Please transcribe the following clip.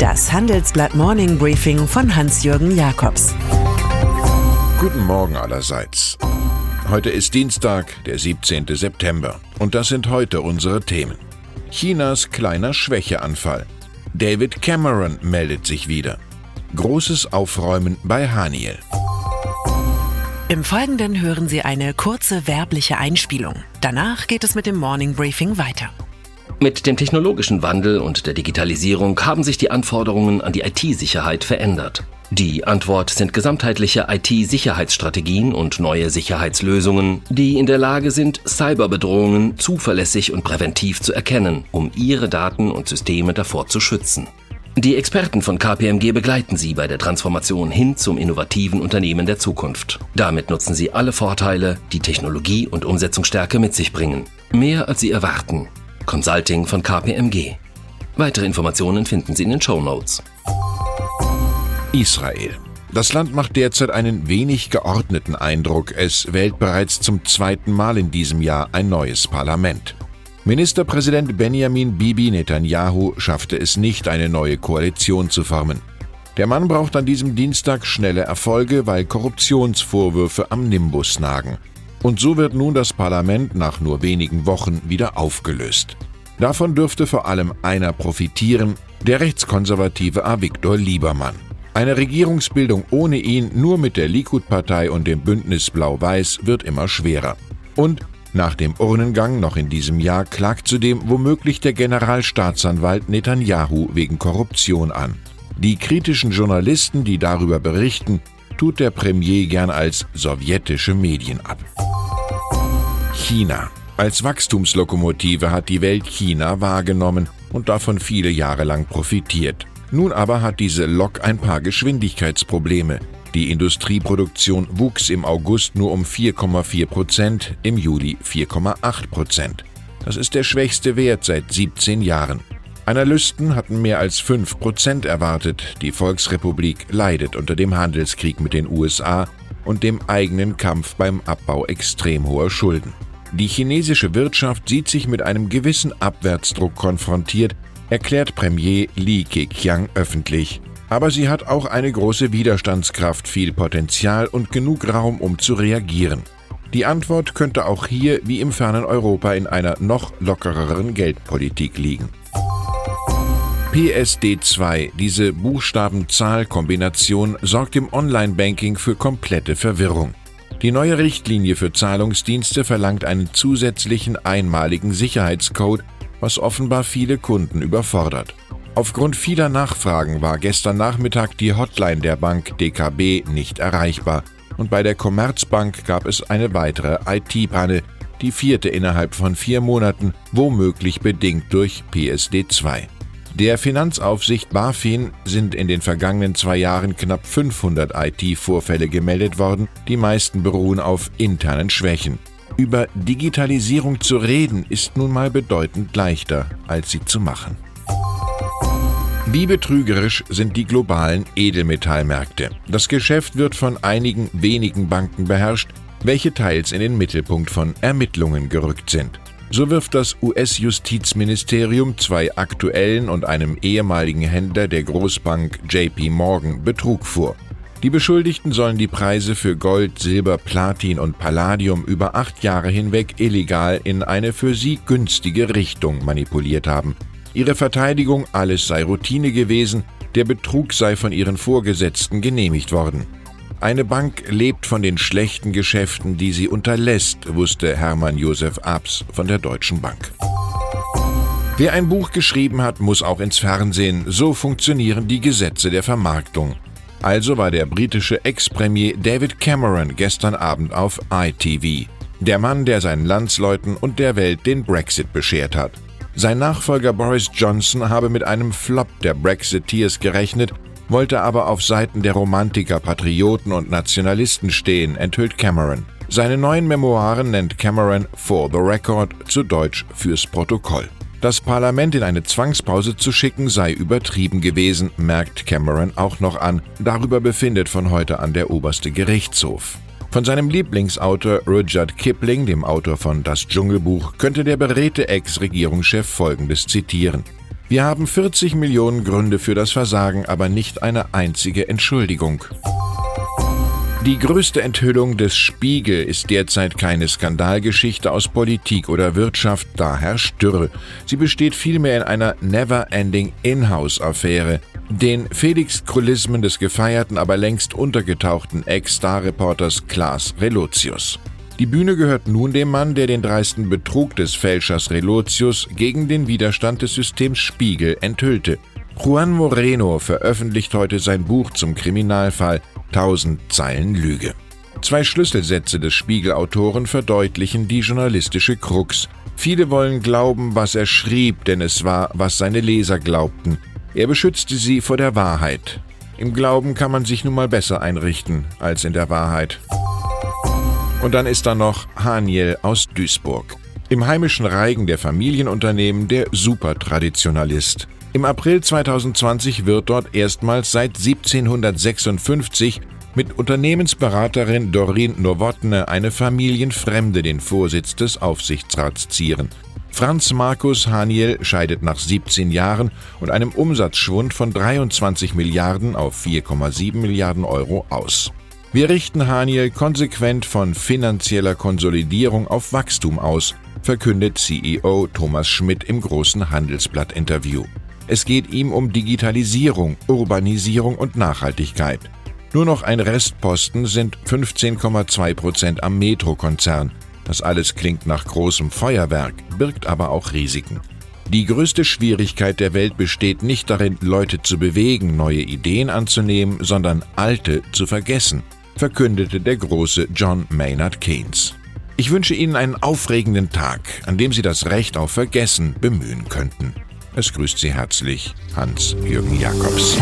Das Handelsblatt Morning Briefing von Hans-Jürgen Jakobs. Guten Morgen allerseits. Heute ist Dienstag, der 17. September. Und das sind heute unsere Themen. Chinas kleiner Schwächeanfall. David Cameron meldet sich wieder. Großes Aufräumen bei Haniel. Im Folgenden hören Sie eine kurze werbliche Einspielung. Danach geht es mit dem Morning Briefing weiter. Mit dem technologischen Wandel und der Digitalisierung haben sich die Anforderungen an die IT-Sicherheit verändert. Die Antwort sind gesamtheitliche IT-Sicherheitsstrategien und neue Sicherheitslösungen, die in der Lage sind, Cyberbedrohungen zuverlässig und präventiv zu erkennen, um ihre Daten und Systeme davor zu schützen. Die Experten von KPMG begleiten Sie bei der Transformation hin zum innovativen Unternehmen der Zukunft. Damit nutzen Sie alle Vorteile, die Technologie und Umsetzungsstärke mit sich bringen. Mehr als Sie erwarten. Consulting von KPMG. Weitere Informationen finden Sie in den Show Notes. Israel. Das Land macht derzeit einen wenig geordneten Eindruck. Es wählt bereits zum zweiten Mal in diesem Jahr ein neues Parlament. Ministerpräsident Benjamin Bibi Netanyahu schaffte es nicht, eine neue Koalition zu formen. Der Mann braucht an diesem Dienstag schnelle Erfolge, weil Korruptionsvorwürfe am Nimbus nagen. Und so wird nun das Parlament nach nur wenigen Wochen wieder aufgelöst. Davon dürfte vor allem einer profitieren, der rechtskonservative Avigdor Liebermann. Eine Regierungsbildung ohne ihn, nur mit der Likud-Partei und dem Bündnis Blau-Weiß, wird immer schwerer. Und nach dem Urnengang noch in diesem Jahr klagt zudem womöglich der Generalstaatsanwalt Netanyahu wegen Korruption an. Die kritischen Journalisten, die darüber berichten, tut der Premier gern als sowjetische Medien ab. China. Als Wachstumslokomotive hat die Welt China wahrgenommen und davon viele Jahre lang profitiert. Nun aber hat diese Lok ein paar Geschwindigkeitsprobleme. Die Industrieproduktion wuchs im August nur um 4,4 Prozent, im Juli 4,8 Prozent. Das ist der schwächste Wert seit 17 Jahren. Analysten hatten mehr als 5 Prozent erwartet. Die Volksrepublik leidet unter dem Handelskrieg mit den USA und dem eigenen Kampf beim Abbau extrem hoher Schulden. Die chinesische Wirtschaft sieht sich mit einem gewissen Abwärtsdruck konfrontiert, erklärt Premier Li Keqiang öffentlich. Aber sie hat auch eine große Widerstandskraft, viel Potenzial und genug Raum, um zu reagieren. Die Antwort könnte auch hier wie im fernen Europa in einer noch lockereren Geldpolitik liegen. PSD2, diese Buchstaben-Zahl-Kombination, sorgt im Online-Banking für komplette Verwirrung. Die neue Richtlinie für Zahlungsdienste verlangt einen zusätzlichen einmaligen Sicherheitscode, was offenbar viele Kunden überfordert. Aufgrund vieler Nachfragen war gestern Nachmittag die Hotline der Bank DKB nicht erreichbar und bei der Commerzbank gab es eine weitere IT-Panne, die vierte innerhalb von vier Monaten, womöglich bedingt durch PSD2. Der Finanzaufsicht BaFin sind in den vergangenen zwei Jahren knapp 500 IT-Vorfälle gemeldet worden, die meisten beruhen auf internen Schwächen. Über Digitalisierung zu reden ist nun mal bedeutend leichter, als sie zu machen. Wie betrügerisch sind die globalen Edelmetallmärkte. Das Geschäft wird von einigen wenigen Banken beherrscht, welche teils in den Mittelpunkt von Ermittlungen gerückt sind. So wirft das US-Justizministerium zwei aktuellen und einem ehemaligen Händler der Großbank JP Morgan Betrug vor. Die Beschuldigten sollen die Preise für Gold, Silber, Platin und Palladium über acht Jahre hinweg illegal in eine für sie günstige Richtung manipuliert haben. Ihre Verteidigung, alles sei Routine gewesen, der Betrug sei von ihren Vorgesetzten genehmigt worden. Eine Bank lebt von den schlechten Geschäften, die sie unterlässt, wusste Hermann Josef Abs von der Deutschen Bank. Wer ein Buch geschrieben hat, muss auch ins Fernsehen. So funktionieren die Gesetze der Vermarktung. Also war der britische Ex-Premier David Cameron gestern Abend auf ITV. Der Mann, der seinen Landsleuten und der Welt den Brexit beschert hat. Sein Nachfolger Boris Johnson habe mit einem Flop der Brexiteers gerechnet wollte aber auf Seiten der Romantiker, Patrioten und Nationalisten stehen, enthüllt Cameron. Seine neuen Memoiren nennt Cameron For the Record, zu Deutsch fürs Protokoll. Das Parlament in eine Zwangspause zu schicken sei übertrieben gewesen, merkt Cameron auch noch an. Darüber befindet von heute an der oberste Gerichtshof. Von seinem Lieblingsautor Rudyard Kipling, dem Autor von Das Dschungelbuch, könnte der beredte Ex-Regierungschef Folgendes zitieren. Wir haben 40 Millionen Gründe für das Versagen, aber nicht eine einzige Entschuldigung. Die größte Enthüllung des Spiegel ist derzeit keine Skandalgeschichte aus Politik oder Wirtschaft, da herrscht Dürre. Sie besteht vielmehr in einer never-ending In-house-Affäre, den Felix-Krullismen des gefeierten, aber längst untergetauchten Ex-Star-Reporters Klaas Relotius. Die Bühne gehört nun dem Mann, der den dreisten Betrug des Fälschers Relotius gegen den Widerstand des Systems Spiegel enthüllte. Juan Moreno veröffentlicht heute sein Buch zum Kriminalfall Tausend Zeilen Lüge. Zwei Schlüsselsätze des Spiegelautoren verdeutlichen die journalistische Krux. Viele wollen glauben, was er schrieb, denn es war, was seine Leser glaubten. Er beschützte sie vor der Wahrheit. Im Glauben kann man sich nun mal besser einrichten als in der Wahrheit. Und dann ist da noch Haniel aus Duisburg. Im heimischen Reigen der Familienunternehmen der Supertraditionalist. Im April 2020 wird dort erstmals seit 1756 mit Unternehmensberaterin Dorin Nowotne eine Familienfremde den Vorsitz des Aufsichtsrats zieren. Franz Markus Haniel scheidet nach 17 Jahren und einem Umsatzschwund von 23 Milliarden auf 4,7 Milliarden Euro aus. Wir richten Haniel konsequent von finanzieller Konsolidierung auf Wachstum aus, verkündet CEO Thomas Schmidt im großen Handelsblatt-Interview. Es geht ihm um Digitalisierung, Urbanisierung und Nachhaltigkeit. Nur noch ein Restposten sind 15,2 Prozent am Metro-Konzern. Das alles klingt nach großem Feuerwerk, birgt aber auch Risiken. Die größte Schwierigkeit der Welt besteht nicht darin, Leute zu bewegen, neue Ideen anzunehmen, sondern alte zu vergessen, verkündete der große John Maynard Keynes. Ich wünsche Ihnen einen aufregenden Tag, an dem Sie das Recht auf Vergessen bemühen könnten. Es grüßt Sie herzlich Hans-Jürgen Jakobs.